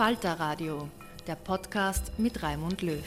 Falter Radio, der Podcast mit Raimund Löw.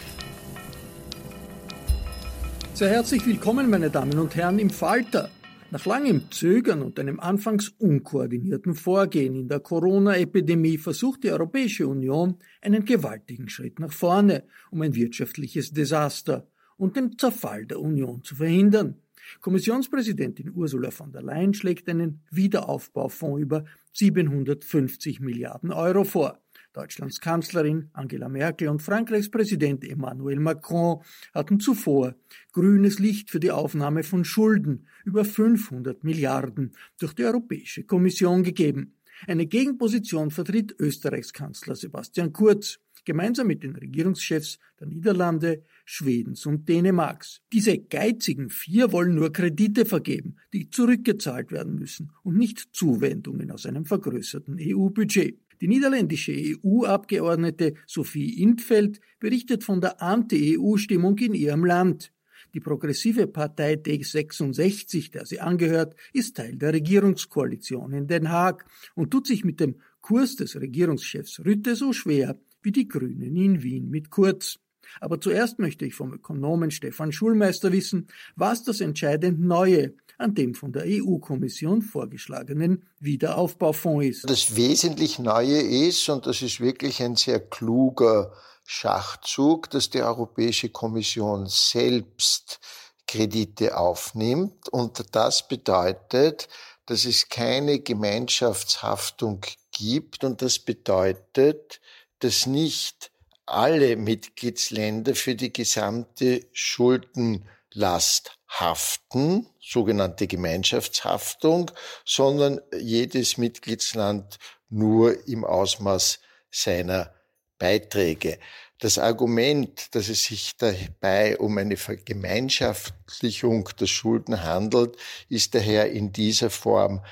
Sehr herzlich willkommen, meine Damen und Herren, im Falter. Nach langem Zögern und einem anfangs unkoordinierten Vorgehen in der Corona-Epidemie versucht die Europäische Union einen gewaltigen Schritt nach vorne, um ein wirtschaftliches Desaster und den Zerfall der Union zu verhindern. Kommissionspräsidentin Ursula von der Leyen schlägt einen Wiederaufbaufonds über 750 Milliarden Euro vor. Deutschlands Kanzlerin Angela Merkel und Frankreichs Präsident Emmanuel Macron hatten zuvor grünes Licht für die Aufnahme von Schulden über 500 Milliarden durch die Europäische Kommission gegeben. Eine Gegenposition vertritt Österreichs Kanzler Sebastian Kurz, gemeinsam mit den Regierungschefs der Niederlande, Schwedens und Dänemarks. Diese geizigen vier wollen nur Kredite vergeben, die zurückgezahlt werden müssen und nicht Zuwendungen aus einem vergrößerten EU-Budget. Die niederländische EU-Abgeordnete Sophie Intfeld berichtet von der Anti-EU-Stimmung in ihrem Land. Die progressive Partei D66, der sie angehört, ist Teil der Regierungskoalition in Den Haag und tut sich mit dem Kurs des Regierungschefs Rütte so schwer wie die Grünen in Wien mit Kurz. Aber zuerst möchte ich vom Ökonomen Stefan Schulmeister wissen, was das entscheidend Neue an dem von der EU-Kommission vorgeschlagenen Wiederaufbaufonds ist. Das wesentlich Neue ist, und das ist wirklich ein sehr kluger Schachzug, dass die Europäische Kommission selbst Kredite aufnimmt. Und das bedeutet, dass es keine Gemeinschaftshaftung gibt. Und das bedeutet, dass nicht alle Mitgliedsländer für die gesamte Schuldenlast haften, sogenannte Gemeinschaftshaftung, sondern jedes Mitgliedsland nur im Ausmaß seiner Beiträge. Das Argument, dass es sich dabei um eine Vergemeinschaftlichung der Schulden handelt, ist daher in dieser Form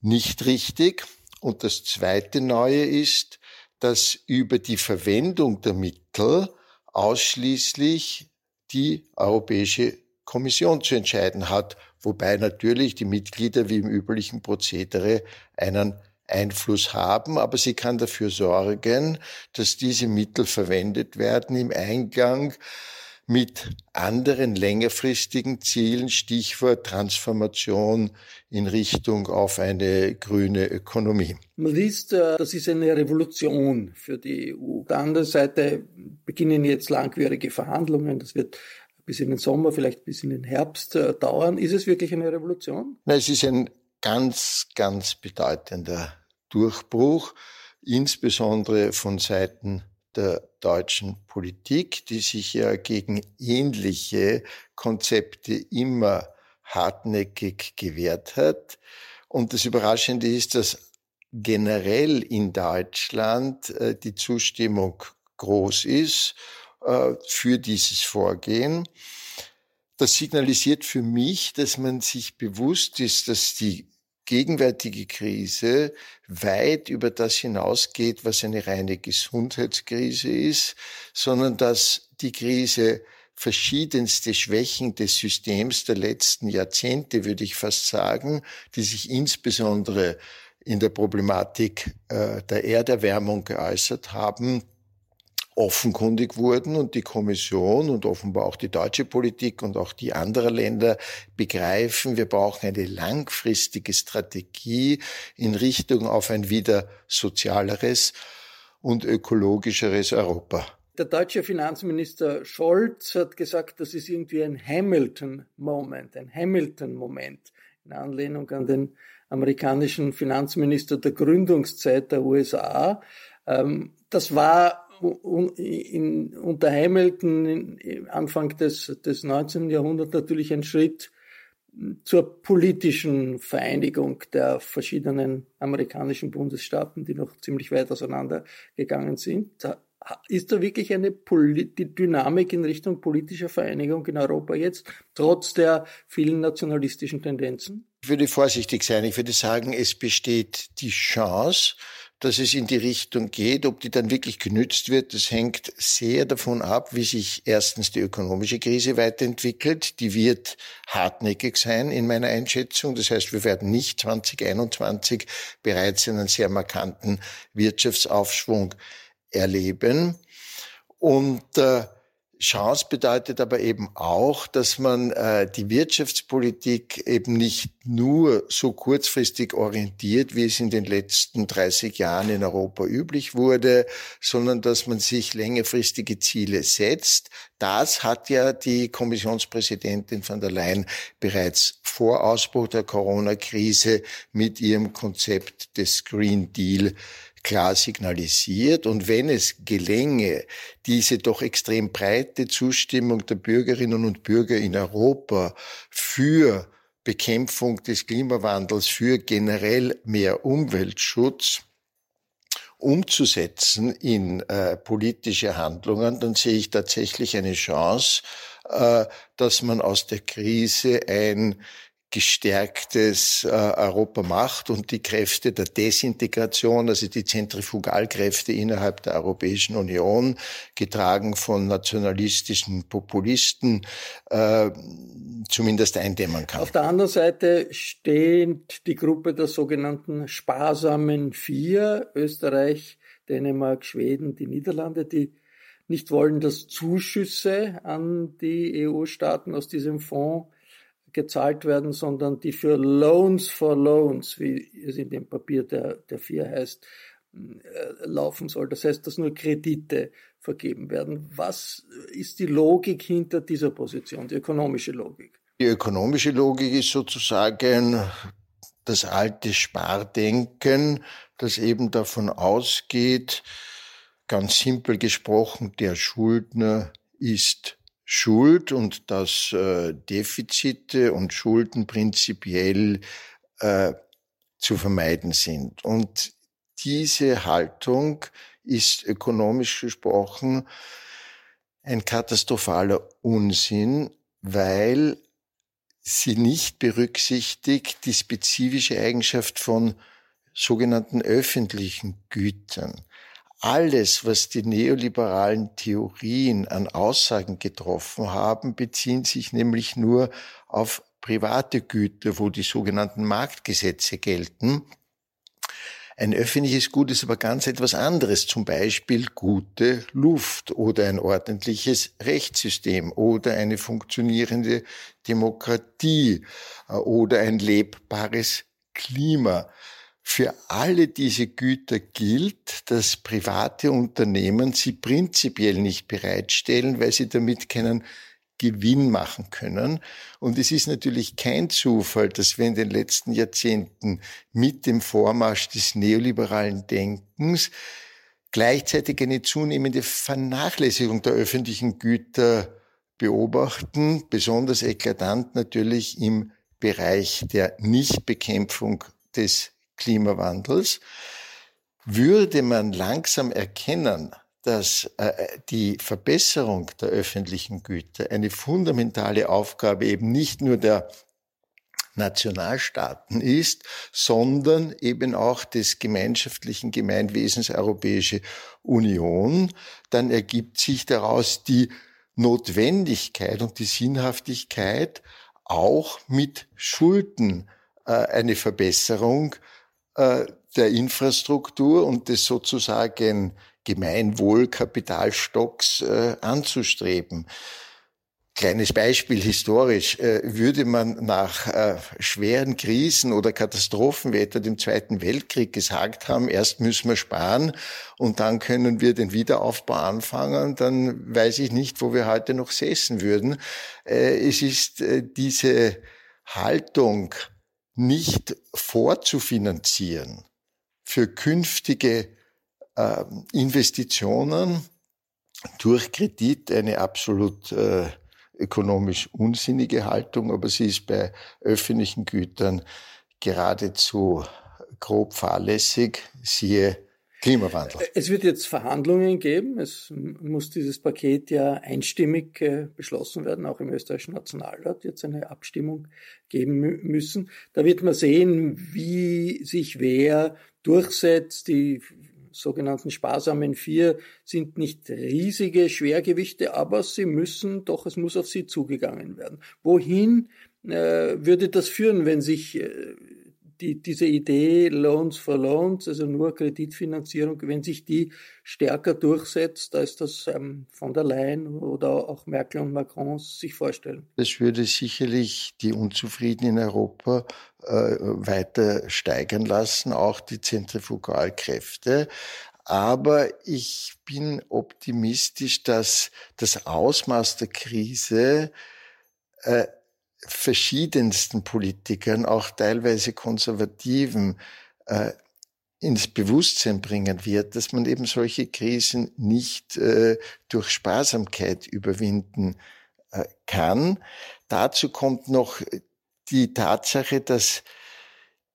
nicht richtig. Und das zweite Neue ist, dass über die Verwendung der Mittel ausschließlich die Europäische Kommission zu entscheiden hat, wobei natürlich die Mitglieder wie im üblichen Prozedere einen Einfluss haben, aber sie kann dafür sorgen, dass diese Mittel verwendet werden im Eingang mit anderen längerfristigen Zielen, Stichwort Transformation in Richtung auf eine grüne Ökonomie. Man liest, äh, das ist eine Revolution für die EU. Auf der anderen Seite beginnen jetzt langwierige Verhandlungen. Das wird bis in den Sommer, vielleicht bis in den Herbst äh, dauern. Ist es wirklich eine Revolution? Es ist ein ganz, ganz bedeutender Durchbruch, insbesondere von Seiten der deutschen Politik, die sich ja gegen ähnliche Konzepte immer hartnäckig gewehrt hat. Und das Überraschende ist, dass generell in Deutschland äh, die Zustimmung groß ist äh, für dieses Vorgehen. Das signalisiert für mich, dass man sich bewusst ist, dass die gegenwärtige Krise weit über das hinausgeht, was eine reine Gesundheitskrise ist, sondern dass die Krise verschiedenste Schwächen des Systems der letzten Jahrzehnte, würde ich fast sagen, die sich insbesondere in der Problematik äh, der Erderwärmung geäußert haben, offenkundig wurden und die Kommission und offenbar auch die deutsche Politik und auch die anderer Länder begreifen, wir brauchen eine langfristige Strategie in Richtung auf ein wieder sozialeres und ökologischeres Europa. Der deutsche Finanzminister Scholz hat gesagt, das ist irgendwie ein Hamilton-Moment, ein Hamilton-Moment in Anlehnung an den amerikanischen Finanzminister der Gründungszeit der USA. Ähm, das war in, unter Hamilton Anfang des, des 19. Jahrhunderts natürlich ein Schritt zur politischen Vereinigung der verschiedenen amerikanischen Bundesstaaten, die noch ziemlich weit auseinandergegangen sind. Ist da wirklich eine Poli die Dynamik in Richtung politischer Vereinigung in Europa jetzt, trotz der vielen nationalistischen Tendenzen? Ich würde vorsichtig sein. Ich würde sagen, es besteht die Chance, dass es in die Richtung geht. Ob die dann wirklich genützt wird, das hängt sehr davon ab, wie sich erstens die ökonomische Krise weiterentwickelt. Die wird hartnäckig sein in meiner Einschätzung. Das heißt, wir werden nicht 2021 bereits einen sehr markanten Wirtschaftsaufschwung erleben. Und äh, Chance bedeutet aber eben auch, dass man äh, die Wirtschaftspolitik eben nicht nur so kurzfristig orientiert, wie es in den letzten 30 Jahren in Europa üblich wurde, sondern dass man sich längerfristige Ziele setzt. Das hat ja die Kommissionspräsidentin von der Leyen bereits vor Ausbruch der Corona-Krise mit ihrem Konzept des Green Deal klar signalisiert. Und wenn es gelänge, diese doch extrem breite Zustimmung der Bürgerinnen und Bürger in Europa für Bekämpfung des Klimawandels, für generell mehr Umweltschutz, umzusetzen in äh, politische Handlungen, dann sehe ich tatsächlich eine Chance, äh, dass man aus der Krise ein gestärktes äh, Europa macht und die Kräfte der Desintegration, also die Zentrifugalkräfte innerhalb der Europäischen Union, getragen von nationalistischen Populisten, äh, zumindest eindämmen kann. Auf der anderen Seite steht die Gruppe der sogenannten sparsamen Vier, Österreich, Dänemark, Schweden, die Niederlande, die nicht wollen, dass Zuschüsse an die EU-Staaten aus diesem Fonds gezahlt werden, sondern die für Loans for Loans, wie es in dem Papier der, der vier heißt, äh, laufen soll. Das heißt, dass nur Kredite vergeben werden. Was ist die Logik hinter dieser Position, die ökonomische Logik? Die ökonomische Logik ist sozusagen das alte Spardenken, das eben davon ausgeht, ganz simpel gesprochen, der Schuldner ist Schuld und dass äh, Defizite und Schulden prinzipiell äh, zu vermeiden sind. Und diese Haltung ist ökonomisch gesprochen ein katastrophaler Unsinn, weil sie nicht berücksichtigt die spezifische Eigenschaft von sogenannten öffentlichen Gütern alles, was die neoliberalen Theorien an Aussagen getroffen haben, beziehen sich nämlich nur auf private Güter, wo die sogenannten Marktgesetze gelten. Ein öffentliches Gut ist aber ganz etwas anderes, zum Beispiel gute Luft oder ein ordentliches Rechtssystem oder eine funktionierende Demokratie äh, oder ein lebbares Klima. Für alle diese Güter gilt, dass private Unternehmen sie prinzipiell nicht bereitstellen, weil sie damit keinen Gewinn machen können. Und es ist natürlich kein Zufall, dass wir in den letzten Jahrzehnten mit dem Vormarsch des neoliberalen Denkens gleichzeitig eine zunehmende Vernachlässigung der öffentlichen Güter beobachten, besonders eklatant natürlich im Bereich der Nichtbekämpfung des Klimawandels. Würde man langsam erkennen, dass äh, die Verbesserung der öffentlichen Güter eine fundamentale Aufgabe eben nicht nur der Nationalstaaten ist, sondern eben auch des gemeinschaftlichen Gemeinwesens Europäische Union, dann ergibt sich daraus die Notwendigkeit und die Sinnhaftigkeit, auch mit Schulden äh, eine Verbesserung äh, der Infrastruktur und des sozusagen Gemeinwohlkapitalstocks äh, anzustreben. Kleines Beispiel historisch. Äh, würde man nach äh, schweren Krisen oder Katastrophen wie etwa dem Zweiten Weltkrieg gesagt haben, erst müssen wir sparen und dann können wir den Wiederaufbau anfangen, dann weiß ich nicht, wo wir heute noch säßen würden. Äh, es ist diese Haltung, nicht vorzufinanzieren für künftige Investitionen durch Kredit eine absolut ökonomisch unsinnige Haltung, aber sie ist bei öffentlichen Gütern geradezu grob fahrlässig, siehe Klimawandel. Es wird jetzt Verhandlungen geben. Es muss dieses Paket ja einstimmig äh, beschlossen werden, auch im österreichischen Nationalrat jetzt eine Abstimmung geben müssen. Da wird man sehen, wie sich wer durchsetzt. Die sogenannten sparsamen vier sind nicht riesige Schwergewichte, aber sie müssen doch, es muss auf sie zugegangen werden. Wohin äh, würde das führen, wenn sich äh, die, diese Idee Loans for Loans, also nur Kreditfinanzierung, wenn sich die stärker durchsetzt, als das ähm, von der Leyen oder auch Merkel und Macron sich vorstellen? Das würde sicherlich die Unzufriedenen in Europa äh, weiter steigern lassen, auch die Zentrifugalkräfte. Aber ich bin optimistisch, dass das Ausmaß der Krise äh, verschiedensten Politikern, auch teilweise Konservativen, äh, ins Bewusstsein bringen wird, dass man eben solche Krisen nicht äh, durch Sparsamkeit überwinden äh, kann. Dazu kommt noch die Tatsache, dass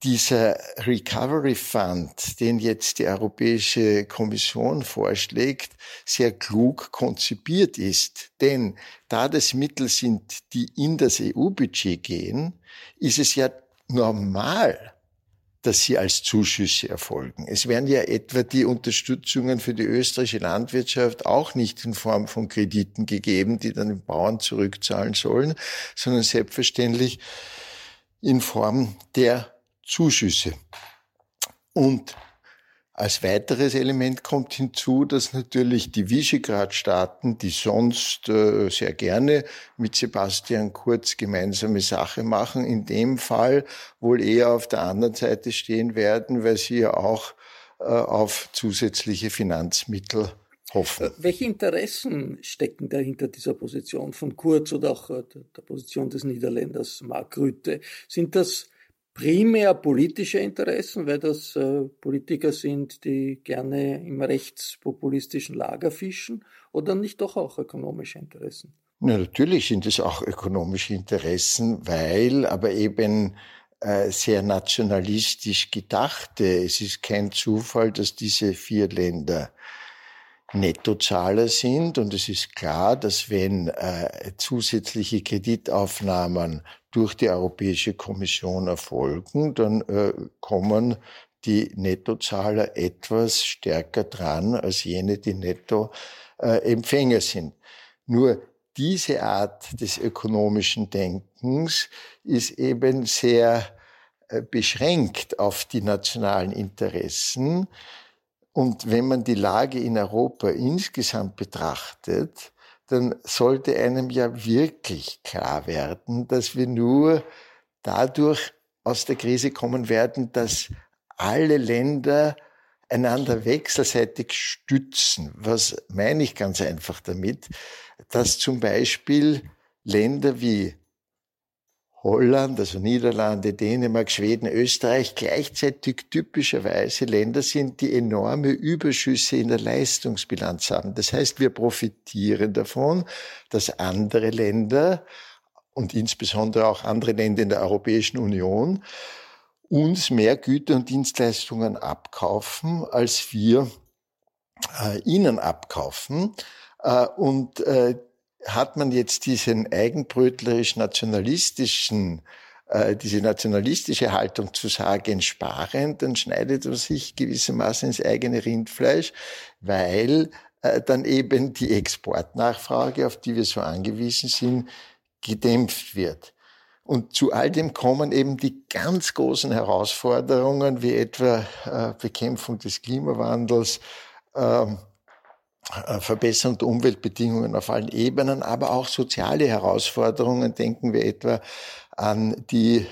dieser Recovery Fund, den jetzt die Europäische Kommission vorschlägt, sehr klug konzipiert ist. Denn da das Mittel sind, die in das EU-Budget gehen, ist es ja normal, dass sie als Zuschüsse erfolgen. Es werden ja etwa die Unterstützungen für die österreichische Landwirtschaft auch nicht in Form von Krediten gegeben, die dann den Bauern zurückzahlen sollen, sondern selbstverständlich in Form der Zuschüsse. Und als weiteres Element kommt hinzu, dass natürlich die Visegrad-Staaten, die sonst äh, sehr gerne mit Sebastian Kurz gemeinsame Sache machen, in dem Fall wohl eher auf der anderen Seite stehen werden, weil sie ja auch äh, auf zusätzliche Finanzmittel hoffen. Äh, welche Interessen stecken dahinter dieser Position von Kurz oder auch der Position des Niederländers Mark Rütte? Sind das primär politische Interessen, weil das äh, Politiker sind, die gerne im rechtspopulistischen Lager fischen, oder nicht doch auch ökonomische Interessen? Na, natürlich sind es auch ökonomische Interessen, weil aber eben äh, sehr nationalistisch gedachte. Es ist kein Zufall, dass diese vier Länder Nettozahler sind und es ist klar, dass wenn äh, zusätzliche Kreditaufnahmen durch die Europäische Kommission erfolgen, dann äh, kommen die Nettozahler etwas stärker dran als jene, die Nettoempfänger sind. Nur diese Art des ökonomischen Denkens ist eben sehr äh, beschränkt auf die nationalen Interessen. Und wenn man die Lage in Europa insgesamt betrachtet, dann sollte einem ja wirklich klar werden, dass wir nur dadurch aus der Krise kommen werden, dass alle Länder einander wechselseitig stützen. Was meine ich ganz einfach damit? Dass zum Beispiel Länder wie Holland, also Niederlande, Dänemark, Schweden, Österreich gleichzeitig typischerweise Länder sind, die enorme Überschüsse in der Leistungsbilanz haben. Das heißt, wir profitieren davon, dass andere Länder und insbesondere auch andere Länder in der Europäischen Union uns mehr Güter und Dienstleistungen abkaufen, als wir äh, ihnen abkaufen. Äh, und äh, hat man jetzt diesen eigenbrötlerisch-nationalistischen äh, diese nationalistische Haltung zu sagen, sparen, dann schneidet man sich gewissermaßen ins eigene Rindfleisch, weil äh, dann eben die Exportnachfrage, auf die wir so angewiesen sind, gedämpft wird. Und zu all dem kommen eben die ganz großen Herausforderungen, wie etwa äh, Bekämpfung des Klimawandels, ähm, äh, Verbesserung der Umweltbedingungen auf allen Ebenen, aber auch soziale Herausforderungen. Denken wir etwa an die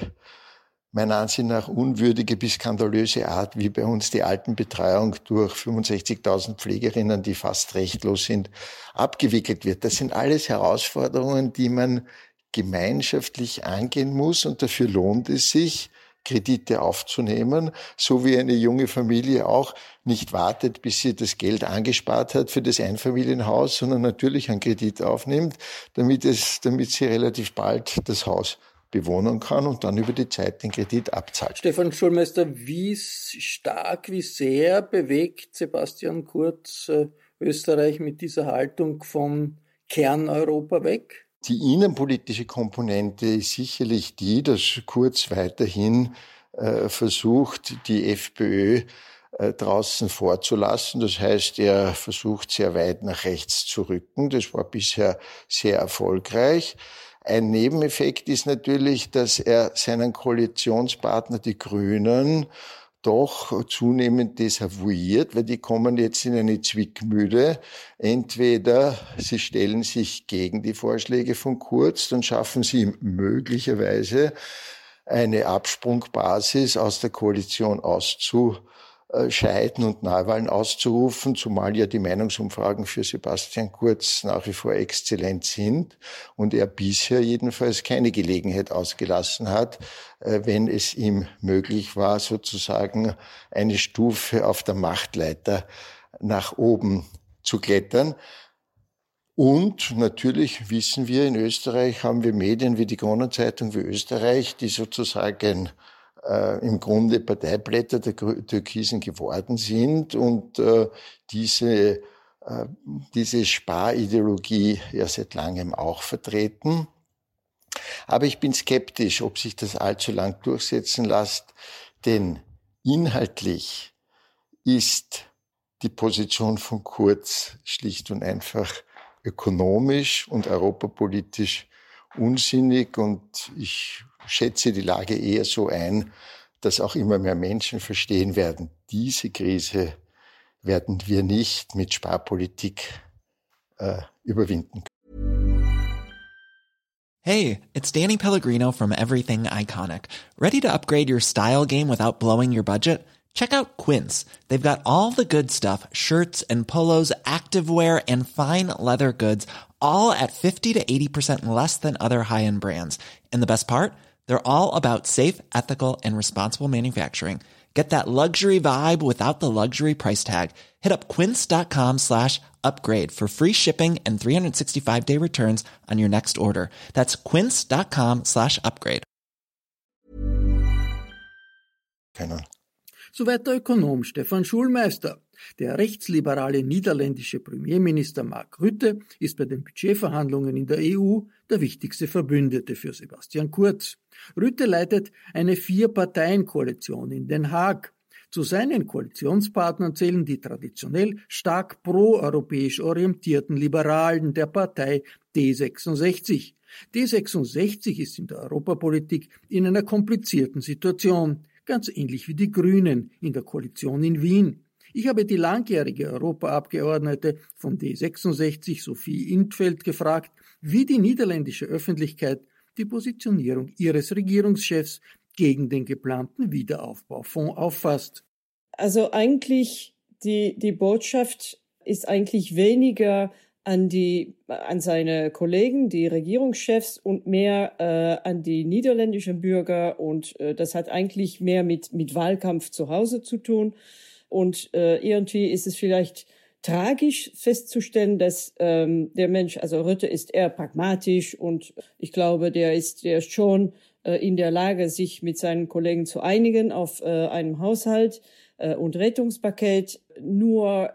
meiner Ansicht nach unwürdige bis skandalöse Art, wie bei uns die Altenbetreuung durch 65.000 Pflegerinnen, die fast rechtlos sind, abgewickelt wird. Das sind alles Herausforderungen, die man gemeinschaftlich angehen muss und dafür lohnt es sich, Kredite aufzunehmen, so wie eine junge Familie auch nicht wartet, bis sie das Geld angespart hat für das Einfamilienhaus, sondern natürlich einen Kredit aufnimmt, damit es, damit sie relativ bald das Haus bewohnen kann und dann über die Zeit den Kredit abzahlt. Stefan Schulmeister, wie stark, wie sehr bewegt Sebastian Kurz äh, Österreich mit dieser Haltung von Kerneuropa weg? Die innenpolitische Komponente ist sicherlich die, dass Kurz weiterhin äh, versucht, die FPÖ äh, draußen vorzulassen. Das heißt, er versucht sehr weit nach rechts zu rücken. Das war bisher sehr erfolgreich. Ein Nebeneffekt ist natürlich, dass er seinen Koalitionspartner, die Grünen, doch zunehmend desavouiert, weil die kommen jetzt in eine Zwickmühle. Entweder sie stellen sich gegen die Vorschläge von Kurz, dann schaffen sie möglicherweise eine Absprungbasis aus der Koalition auszu scheiden und Neuwahlen auszurufen, zumal ja die Meinungsumfragen für Sebastian Kurz nach wie vor exzellent sind und er bisher jedenfalls keine Gelegenheit ausgelassen hat, äh, wenn es ihm möglich war, sozusagen eine Stufe auf der Machtleiter nach oben zu klettern. Und natürlich wissen wir, in Österreich haben wir Medien wie die Kronenzeitung wie Österreich, die sozusagen äh, im Grunde Parteiblätter der Türkisen geworden sind und äh, diese, äh, diese Sparideologie ja seit langem auch vertreten. Aber ich bin skeptisch, ob sich das allzu lang durchsetzen lässt, denn inhaltlich ist die Position von Kurz schlicht und einfach ökonomisch und europapolitisch unsinnig und ich schätze die Lage eher so ein, dass auch immer mehr Menschen verstehen werden, diese Krise werden wir nicht mit Sparpolitik äh, überwinden. Hey, it's Danny Pellegrino from Everything Iconic. Ready to upgrade your style game without blowing your budget? Check out Quince. They've got all the good stuff, shirts and polos, activewear and fine leather goods, all at 50 to 80% less than other high-end brands. And the best part? They're all about safe, ethical, and responsible manufacturing. Get that luxury vibe without the luxury price tag. Hit up quince.com slash upgrade for free shipping and 365 day returns on your next order. That's quince.com slash upgrade. Keine. Soweit der Ökonom Stefan Schulmeister. Der rechtsliberale niederländische Premierminister Mark Rutte ist bei den Budgetverhandlungen in der EU der wichtigste Verbündete für Sebastian Kurz. Rutte leitet eine Vier-Parteien-Koalition in Den Haag. Zu seinen Koalitionspartnern zählen die traditionell stark proeuropäisch orientierten Liberalen der Partei D66. D66 ist in der Europapolitik in einer komplizierten Situation, ganz ähnlich wie die Grünen in der Koalition in Wien. Ich habe die langjährige Europaabgeordnete von D66, Sophie Intfeld, gefragt, wie die niederländische Öffentlichkeit die Positionierung ihres Regierungschefs gegen den geplanten Wiederaufbaufonds auffasst. Also eigentlich die, die Botschaft ist eigentlich weniger an die an seine Kollegen, die Regierungschefs und mehr äh, an die niederländischen Bürger und äh, das hat eigentlich mehr mit mit Wahlkampf zu Hause zu tun und äh, irgendwie ist es vielleicht tragisch festzustellen, dass ähm, der Mensch, also Rütte ist eher pragmatisch und ich glaube, der ist der ist schon äh, in der Lage, sich mit seinen Kollegen zu einigen auf äh, einem Haushalt äh, und Rettungspaket. Nur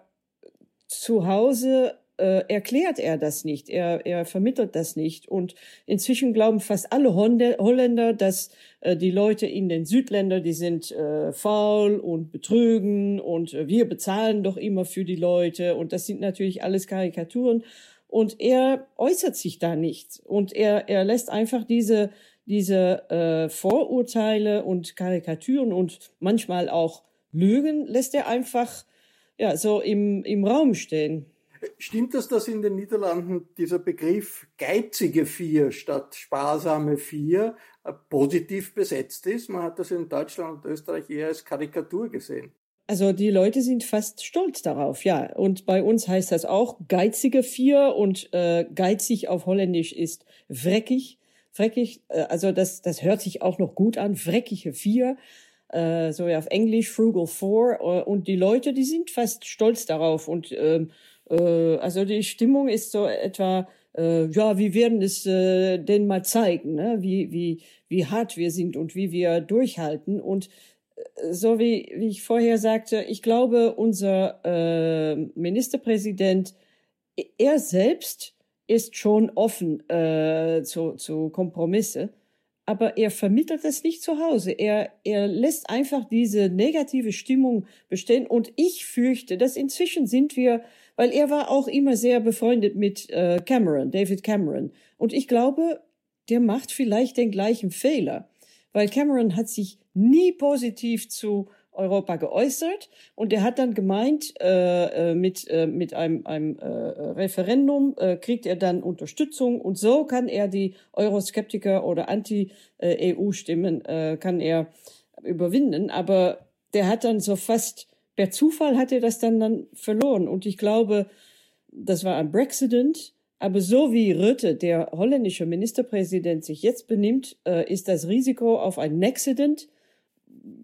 zu Hause äh, erklärt er das nicht, er, er vermittelt das nicht. Und inzwischen glauben fast alle Holländer, dass äh, die Leute in den Südländern, die sind äh, faul und betrügen und äh, wir bezahlen doch immer für die Leute. Und das sind natürlich alles Karikaturen. Und er äußert sich da nicht. Und er, er lässt einfach diese, diese äh, Vorurteile und Karikaturen und manchmal auch Lügen, lässt er einfach ja, so im, im Raum stehen. Stimmt es, dass in den Niederlanden dieser Begriff geizige Vier statt sparsame Vier äh, positiv besetzt ist? Man hat das in Deutschland und Österreich eher als Karikatur gesehen. Also die Leute sind fast stolz darauf, ja. Und bei uns heißt das auch geizige Vier und äh, geizig auf Holländisch ist vreckig. Vreckig, äh, also das, das hört sich auch noch gut an, vreckige Vier. Äh, so ja auf Englisch, Frugal Four. Äh, und die Leute, die sind fast stolz darauf und ähm, äh, also die Stimmung ist so etwa, äh, ja, wir werden es äh, denn mal zeigen, ne? wie, wie, wie hart wir sind und wie wir durchhalten. Und äh, so wie, wie ich vorher sagte, ich glaube, unser äh, Ministerpräsident, er selbst ist schon offen äh, zu, zu Kompromisse, aber er vermittelt es nicht zu Hause. Er, er lässt einfach diese negative Stimmung bestehen. Und ich fürchte, dass inzwischen sind wir weil er war auch immer sehr befreundet mit äh, Cameron, David Cameron. Und ich glaube, der macht vielleicht den gleichen Fehler, weil Cameron hat sich nie positiv zu Europa geäußert und er hat dann gemeint, äh, äh mit, äh, mit einem, einem äh, Referendum äh, kriegt er dann Unterstützung und so kann er die Euroskeptiker oder Anti-EU-Stimmen kann er überwinden. Aber der hat dann so fast per Zufall hat er das dann, dann verloren. Und ich glaube, das war ein Brexident. Aber so wie Rutte, der holländische Ministerpräsident, sich jetzt benimmt, äh, ist das Risiko auf ein Nexident,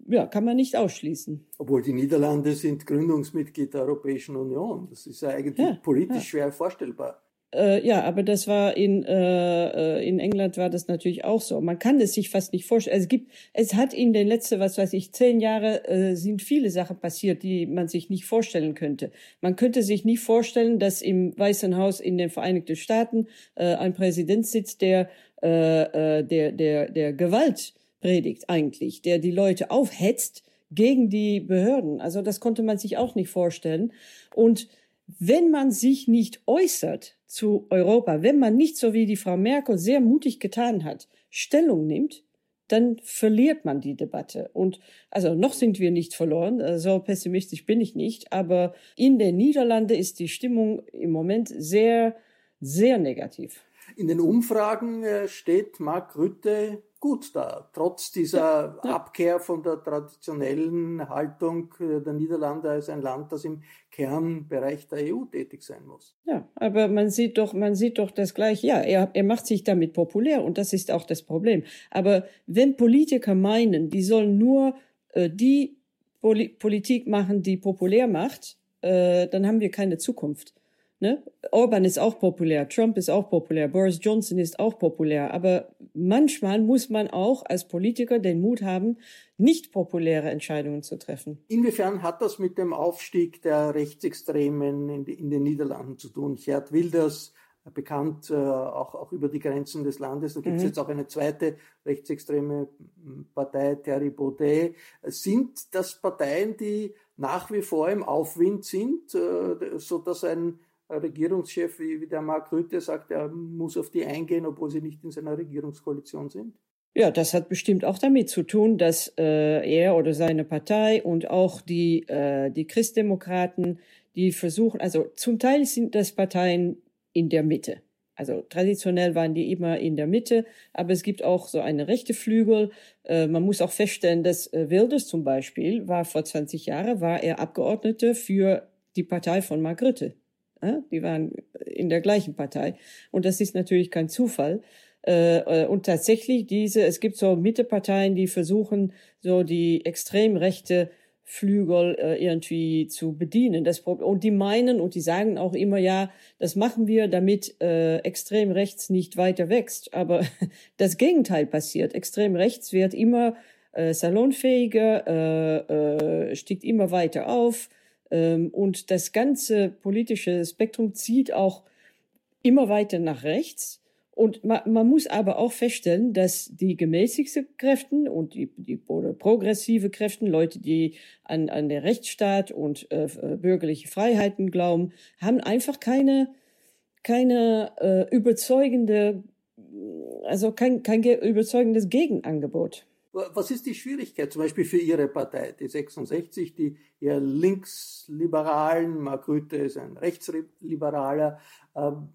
ja, kann man nicht ausschließen. Obwohl die Niederlande sind Gründungsmitglied der Europäischen Union. Das ist ja eigentlich ja, politisch ja. schwer vorstellbar. Äh, ja, aber das war in äh, äh, in England war das natürlich auch so. Man kann es sich fast nicht vorstellen. Es gibt, es hat in den letzten, was weiß ich, zehn Jahre äh, sind viele Sachen passiert, die man sich nicht vorstellen könnte. Man könnte sich nicht vorstellen, dass im Weißen Haus in den Vereinigten Staaten äh, ein Präsident sitzt, der äh, äh, der der der Gewalt predigt eigentlich, der die Leute aufhetzt gegen die Behörden. Also das konnte man sich auch nicht vorstellen. Und wenn man sich nicht äußert zu Europa, wenn man nicht so wie die Frau Merkel sehr mutig getan hat, Stellung nimmt, dann verliert man die Debatte. Und also noch sind wir nicht verloren, äh, so pessimistisch bin ich nicht, aber in den Niederlanden ist die Stimmung im Moment sehr, sehr negativ. In den Umfragen äh, steht Mark Rütte gut da, trotz dieser ja, ja. Abkehr von der traditionellen Haltung äh, der Niederlande als ein Land, das im Kernbereich der EU tätig sein muss. Ja, aber man sieht doch, man sieht doch das gleiche. Ja, er, er macht sich damit populär und das ist auch das Problem. Aber wenn Politiker meinen, die sollen nur äh, die Poli Politik machen, die populär macht, äh, dann haben wir keine Zukunft. Ne? Orban ist auch populär, Trump ist auch populär, Boris Johnson ist auch populär. Aber manchmal muss man auch als Politiker den Mut haben, nicht populäre Entscheidungen zu treffen. Inwiefern hat das mit dem Aufstieg der Rechtsextremen in, in den Niederlanden zu tun? Gerd Wilders, äh, bekannt äh, auch, auch über die Grenzen des Landes. Da gibt es mhm. jetzt auch eine zweite rechtsextreme Partei, Thierry Baudet. Sind das Parteien, die nach wie vor im Aufwind sind, äh, so dass ein Regierungschef wie, wie der Mark Rütte sagt, er muss auf die eingehen, obwohl sie nicht in seiner Regierungskoalition sind? Ja, das hat bestimmt auch damit zu tun, dass äh, er oder seine Partei und auch die, äh, die Christdemokraten, die versuchen, also zum Teil sind das Parteien in der Mitte. Also traditionell waren die immer in der Mitte, aber es gibt auch so eine rechte Flügel. Äh, man muss auch feststellen, dass äh, Wilders zum Beispiel war vor 20 Jahren, war er Abgeordnete für die Partei von Mark Rutte. Die waren in der gleichen Partei. Und das ist natürlich kein Zufall. Äh, und tatsächlich diese, es gibt so Mitteparteien, die versuchen, so die extrem rechte Flügel äh, irgendwie zu bedienen. Das und die meinen und die sagen auch immer, ja, das machen wir, damit äh, extrem rechts nicht weiter wächst. Aber das Gegenteil passiert. Extrem rechts wird immer äh, salonfähiger, äh, äh, immer weiter auf und das ganze politische Spektrum zieht auch immer weiter nach rechts. Und man, man muss aber auch feststellen, dass die gemäßigten Kräften und die, die progressive Kräften, Leute, die an, an der Rechtsstaat und äh, bürgerliche Freiheiten glauben, haben einfach keine, keine äh, überzeugende, also kein, kein überzeugendes Gegenangebot. Was ist die Schwierigkeit zum Beispiel für Ihre Partei, die 66, die eher linksliberalen, Mark Rütte ist ein rechtsliberaler, ähm,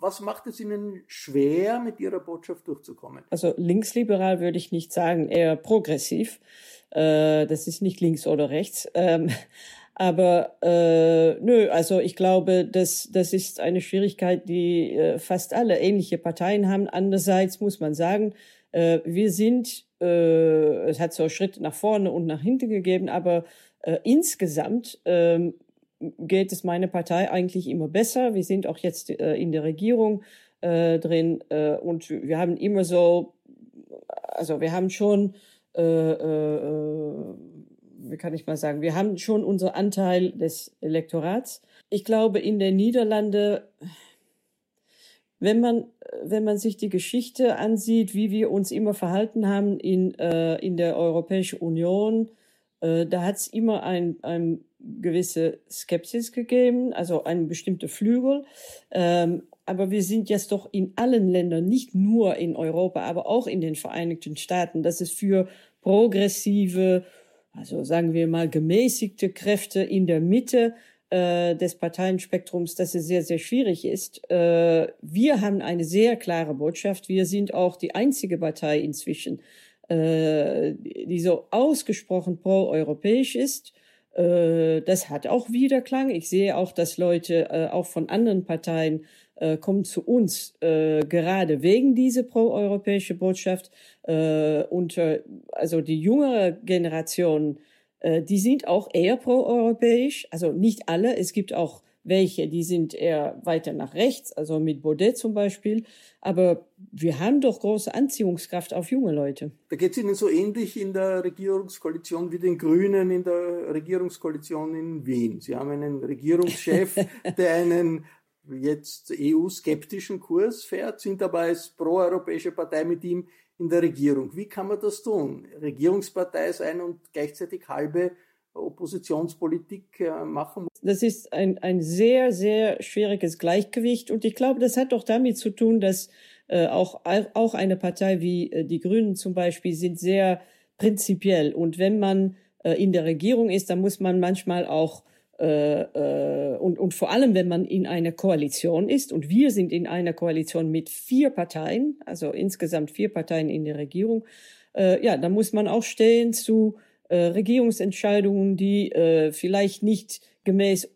was macht es Ihnen schwer, mit Ihrer Botschaft durchzukommen? Also linksliberal würde ich nicht sagen, eher progressiv. Äh, das ist nicht links oder rechts. Ähm, aber äh, nö, also ich glaube, das, das ist eine Schwierigkeit, die äh, fast alle ähnliche Parteien haben. Andererseits muss man sagen, äh, wir sind, äh, es hat so Schritte nach vorne und nach hinten gegeben, aber äh, insgesamt ähm, geht es meiner Partei eigentlich immer besser. Wir sind auch jetzt äh, in der Regierung äh, drin äh, und wir haben immer so, also wir haben schon, äh, äh, wie kann ich mal sagen, wir haben schon unseren Anteil des Elektorats. Ich glaube, in den Niederlanden, wenn man, wenn man sich die Geschichte ansieht, wie wir uns immer verhalten haben in, äh, in der Europäischen Union, äh, da hat es immer ein, ein gewisse Skepsis gegeben, also ein bestimmter Flügel. Ähm, aber wir sind jetzt doch in allen Ländern, nicht nur in Europa, aber auch in den Vereinigten Staaten, dass es für progressive, also sagen wir mal gemäßigte Kräfte in der Mitte äh, des Parteienspektrums, dass es sehr, sehr schwierig ist. Äh, wir haben eine sehr klare Botschaft. Wir sind auch die einzige Partei inzwischen, äh, die so ausgesprochen pro-europäisch ist. Äh, das hat auch Widerklang. Ich sehe auch, dass Leute äh, auch von anderen Parteien kommen zu uns, gerade wegen dieser proeuropäische Botschaft. und also die jüngere Generation, die sind auch eher proeuropäisch. Also nicht alle. Es gibt auch welche, die sind eher weiter nach rechts, also mit Baudet zum Beispiel. Aber wir haben doch große Anziehungskraft auf junge Leute. Da geht es Ihnen so ähnlich in der Regierungskoalition wie den Grünen in der Regierungskoalition in Wien. Sie haben einen Regierungschef, der einen jetzt EU-skeptischen Kurs fährt, sind aber als proeuropäische Partei mit ihm in der Regierung. Wie kann man das tun? Regierungspartei sein und gleichzeitig halbe Oppositionspolitik äh, machen. Das ist ein, ein sehr, sehr schwieriges Gleichgewicht und ich glaube, das hat doch damit zu tun, dass äh, auch, auch eine Partei wie äh, die Grünen zum Beispiel sind sehr prinzipiell und wenn man äh, in der Regierung ist, dann muss man manchmal auch äh, äh, und, und vor allem, wenn man in einer Koalition ist, und wir sind in einer Koalition mit vier Parteien, also insgesamt vier Parteien in der Regierung, äh, ja, da muss man auch stehen zu äh, Regierungsentscheidungen, die äh, vielleicht nicht gemäß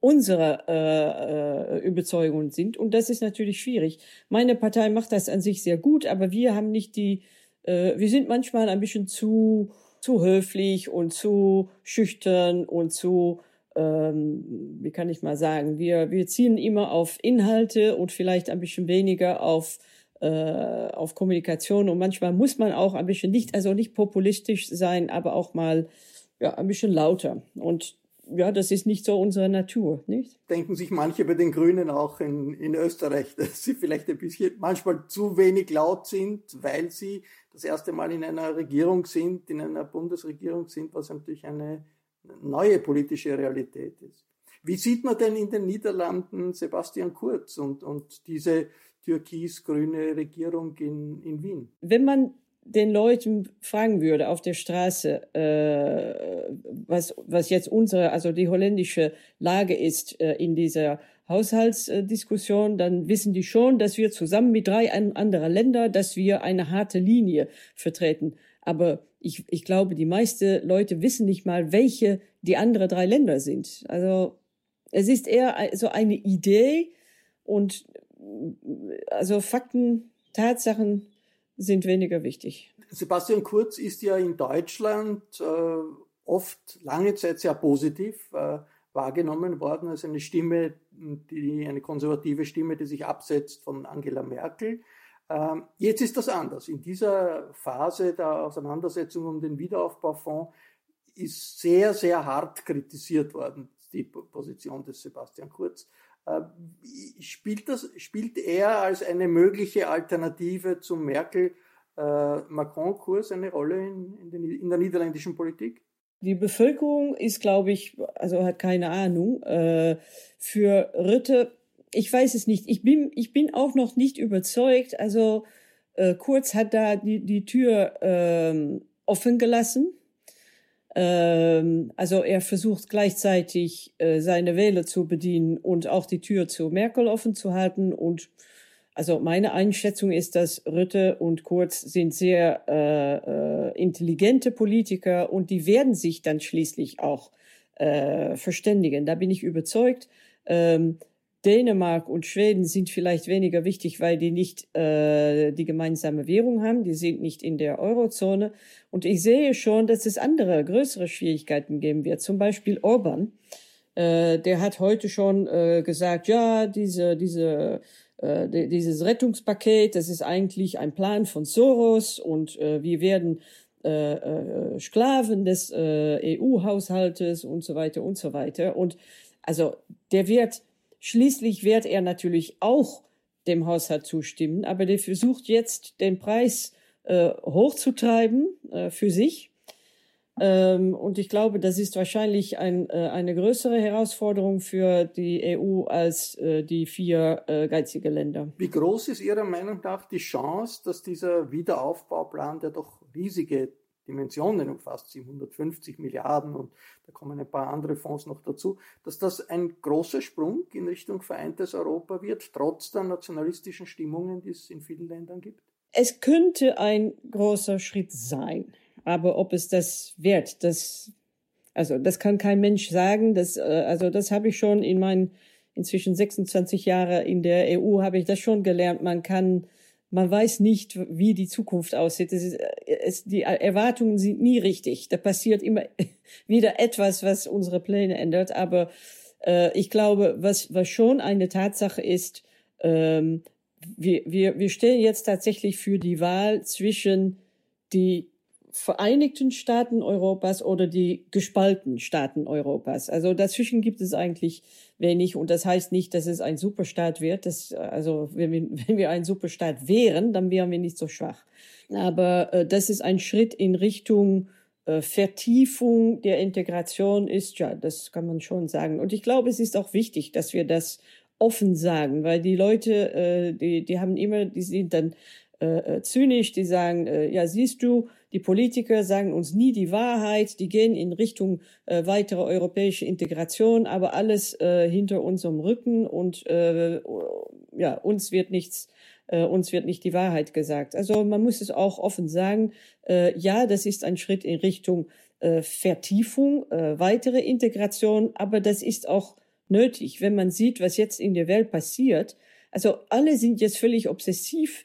unserer äh, äh, Überzeugungen sind. Und das ist natürlich schwierig. Meine Partei macht das an sich sehr gut, aber wir haben nicht die, äh, wir sind manchmal ein bisschen zu, zu höflich und zu schüchtern und zu, ähm, wie kann ich mal sagen, wir, wir ziehen immer auf Inhalte und vielleicht ein bisschen weniger auf äh, auf Kommunikation und manchmal muss man auch ein bisschen nicht, also nicht populistisch sein, aber auch mal ja, ein bisschen lauter. Und ja, das ist nicht so unsere Natur, nicht? Denken sich manche bei den Grünen auch in, in Österreich, dass sie vielleicht ein bisschen manchmal zu wenig laut sind, weil sie das erste Mal in einer Regierung sind, in einer Bundesregierung sind, was natürlich eine neue politische Realität ist. Wie sieht man denn in den Niederlanden Sebastian Kurz und, und diese türkis-grüne Regierung in, in Wien. Wenn man den Leuten fragen würde auf der Straße, äh, was, was jetzt unsere, also die holländische Lage ist äh, in dieser Haushaltsdiskussion, dann wissen die schon, dass wir zusammen mit drei anderen Ländern, dass wir eine harte Linie vertreten. Aber ich, ich glaube, die meisten Leute wissen nicht mal, welche die anderen drei Länder sind. Also Es ist eher so eine Idee und also Fakten, Tatsachen sind weniger wichtig. Sebastian Kurz ist ja in Deutschland äh, oft lange Zeit sehr positiv äh, wahrgenommen worden als eine Stimme, die eine konservative Stimme, die sich absetzt von Angela Merkel. Ähm, jetzt ist das anders. In dieser Phase der Auseinandersetzung um den Wiederaufbaufonds ist sehr, sehr hart kritisiert worden, die Position des Sebastian Kurz. Äh, spielt, das, spielt er als eine mögliche Alternative zum Merkel-Macron-Kurs eine Rolle in, in, den, in der niederländischen Politik? Die Bevölkerung ist, glaube ich, also hat keine Ahnung. Äh, für Rütte, ich weiß es nicht. Ich bin, ich bin auch noch nicht überzeugt. Also äh, Kurz hat da die, die Tür ähm, offen gelassen. Ähm, also er versucht gleichzeitig äh, seine Wähler zu bedienen und auch die Tür zu Merkel offen zu halten und also meine Einschätzung ist, dass Rütte und Kurz sind sehr äh, äh, intelligente Politiker und die werden sich dann schließlich auch äh, verständigen. Da bin ich überzeugt. Ähm, Dänemark und Schweden sind vielleicht weniger wichtig, weil die nicht äh, die gemeinsame Währung haben. Die sind nicht in der Eurozone. Und ich sehe schon, dass es andere, größere Schwierigkeiten geben wird. Zum Beispiel Orban. Äh, der hat heute schon äh, gesagt, ja, diese, diese äh, dieses Rettungspaket, das ist eigentlich ein Plan von Soros und äh, wir werden äh, äh, Sklaven des äh, EU-Haushaltes und so weiter und so weiter. Und also der wird, schließlich wird er natürlich auch dem Haushalt zustimmen, aber der versucht jetzt den Preis äh, hochzutreiben äh, für sich ähm, und ich glaube, das ist wahrscheinlich ein, äh, eine größere Herausforderung für die EU als äh, die vier äh, geizige Länder. Wie groß ist Ihrer Meinung nach die Chance, dass dieser Wiederaufbauplan, der doch riesige Dimensionen umfasst, 750 Milliarden und da kommen ein paar andere Fonds noch dazu, dass das ein großer Sprung in Richtung vereintes Europa wird, trotz der nationalistischen Stimmungen, die es in vielen Ländern gibt? Es könnte ein großer Schritt sein. Aber ob es das wird, das, also das kann kein Mensch sagen. Das, äh, also das habe ich schon in meinen inzwischen 26 Jahre in der EU habe ich das schon gelernt. Man kann, man weiß nicht, wie die Zukunft aussieht. Ist, es, die Erwartungen sind nie richtig. Da passiert immer wieder etwas, was unsere Pläne ändert. Aber äh, ich glaube, was, was schon eine Tatsache ist, ähm, wir, wir, wir stehen jetzt tatsächlich für die Wahl zwischen die Vereinigten Staaten Europas oder die gespaltenen Staaten Europas. Also dazwischen gibt es eigentlich wenig und das heißt nicht, dass es ein Superstaat wird. Das, also wenn wir, wenn wir ein Superstaat wären, dann wären wir nicht so schwach. Aber äh, das ist ein Schritt in Richtung äh, Vertiefung der Integration ist, ja, das kann man schon sagen. Und ich glaube, es ist auch wichtig, dass wir das offen sagen, weil die Leute, äh, die, die haben immer, die sind dann äh, äh, zynisch, die sagen, äh, ja, siehst du, die Politiker sagen uns nie die Wahrheit, die gehen in Richtung äh, weitere europäische Integration, aber alles äh, hinter unserem Rücken und äh, ja, uns wird nichts äh, uns wird nicht die Wahrheit gesagt. Also man muss es auch offen sagen, äh, ja, das ist ein Schritt in Richtung äh, Vertiefung, äh, weitere Integration, aber das ist auch nötig, wenn man sieht, was jetzt in der Welt passiert. Also alle sind jetzt völlig obsessiv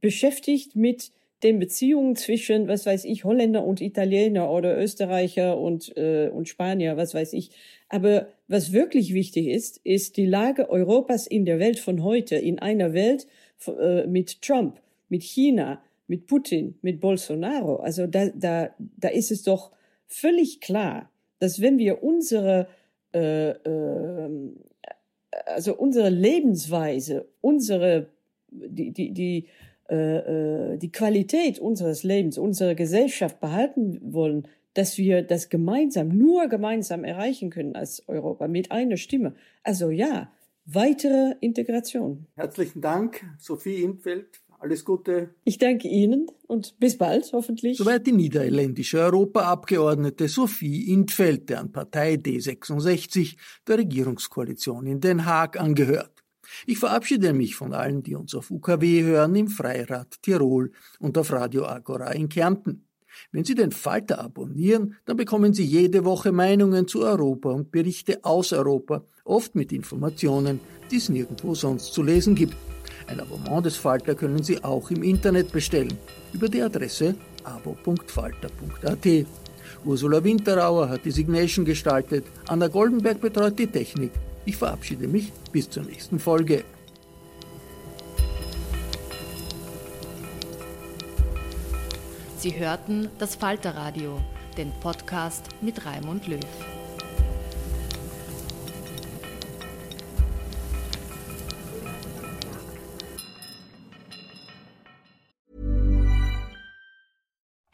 beschäftigt mit den Beziehungen zwischen, was weiß ich, Holländer und Italiener oder Österreicher und, äh, und Spanier, was weiß ich. Aber was wirklich wichtig ist, ist die Lage Europas in der Welt von heute, in einer Welt äh, mit Trump, mit China, mit Putin, mit Bolsonaro. Also da, da, da ist es doch völlig klar, dass wenn wir unsere, äh, äh, also unsere Lebensweise, unsere, die, die, die, äh, äh, die Qualität unseres Lebens, unserer Gesellschaft behalten wollen, dass wir das gemeinsam, nur gemeinsam erreichen können als Europa mit einer Stimme. Also ja, weitere Integration. Herzlichen Dank, Sophie Intfeld. Alles Gute. Ich danke Ihnen und bis bald, hoffentlich. Soweit die niederländische Europaabgeordnete Sophie Intfeld, deren Partei D66 der Regierungskoalition in Den Haag angehört. Ich verabschiede mich von allen, die uns auf UKW hören, im Freirad Tirol und auf Radio Agora in Kärnten. Wenn Sie den Falter abonnieren, dann bekommen Sie jede Woche Meinungen zu Europa und Berichte aus Europa, oft mit Informationen, die es nirgendwo sonst zu lesen gibt. Ein Abonnement des Falter können Sie auch im Internet bestellen, über die Adresse abo.falter.at. Ursula Winterauer hat die Signation gestaltet, Anna Goldenberg betreut die Technik. Ich verabschiede mich bis zur nächsten Folge. Sie hörten das Falterradio, den Podcast mit Raimund Löw.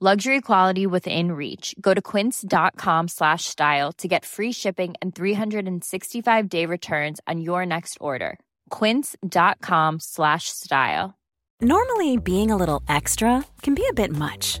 Luxury quality within reach. Go to quince.com slash style to get free shipping and 365-day returns on your next order. quince.com slash style. Normally, being a little extra can be a bit much,